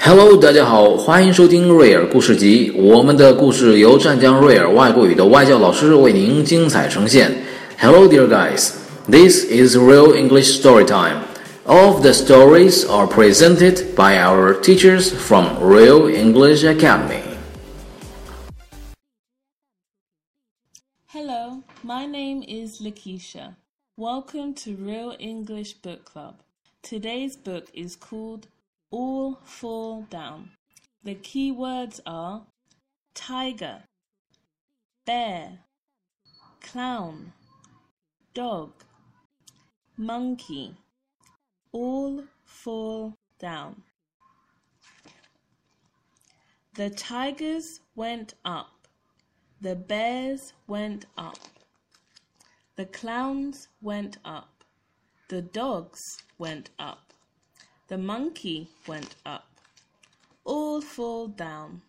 Hello，大家好，欢迎收听瑞尔故事集。我们的故事由湛江瑞尔外国语的外教老师为您精彩呈现。Hello, dear guys. This is Real English Story Time. All of the stories are presented by our teachers from Real English Academy. Hello, my name is Lakeisha. Welcome to Real English Book Club. Today's book is called all Fall Down. The key words are tiger, bear, clown, dog, monkey. All fall down. The tigers went up. The bears went up. The clowns went up. The dogs went up. The monkey went up. All fall down.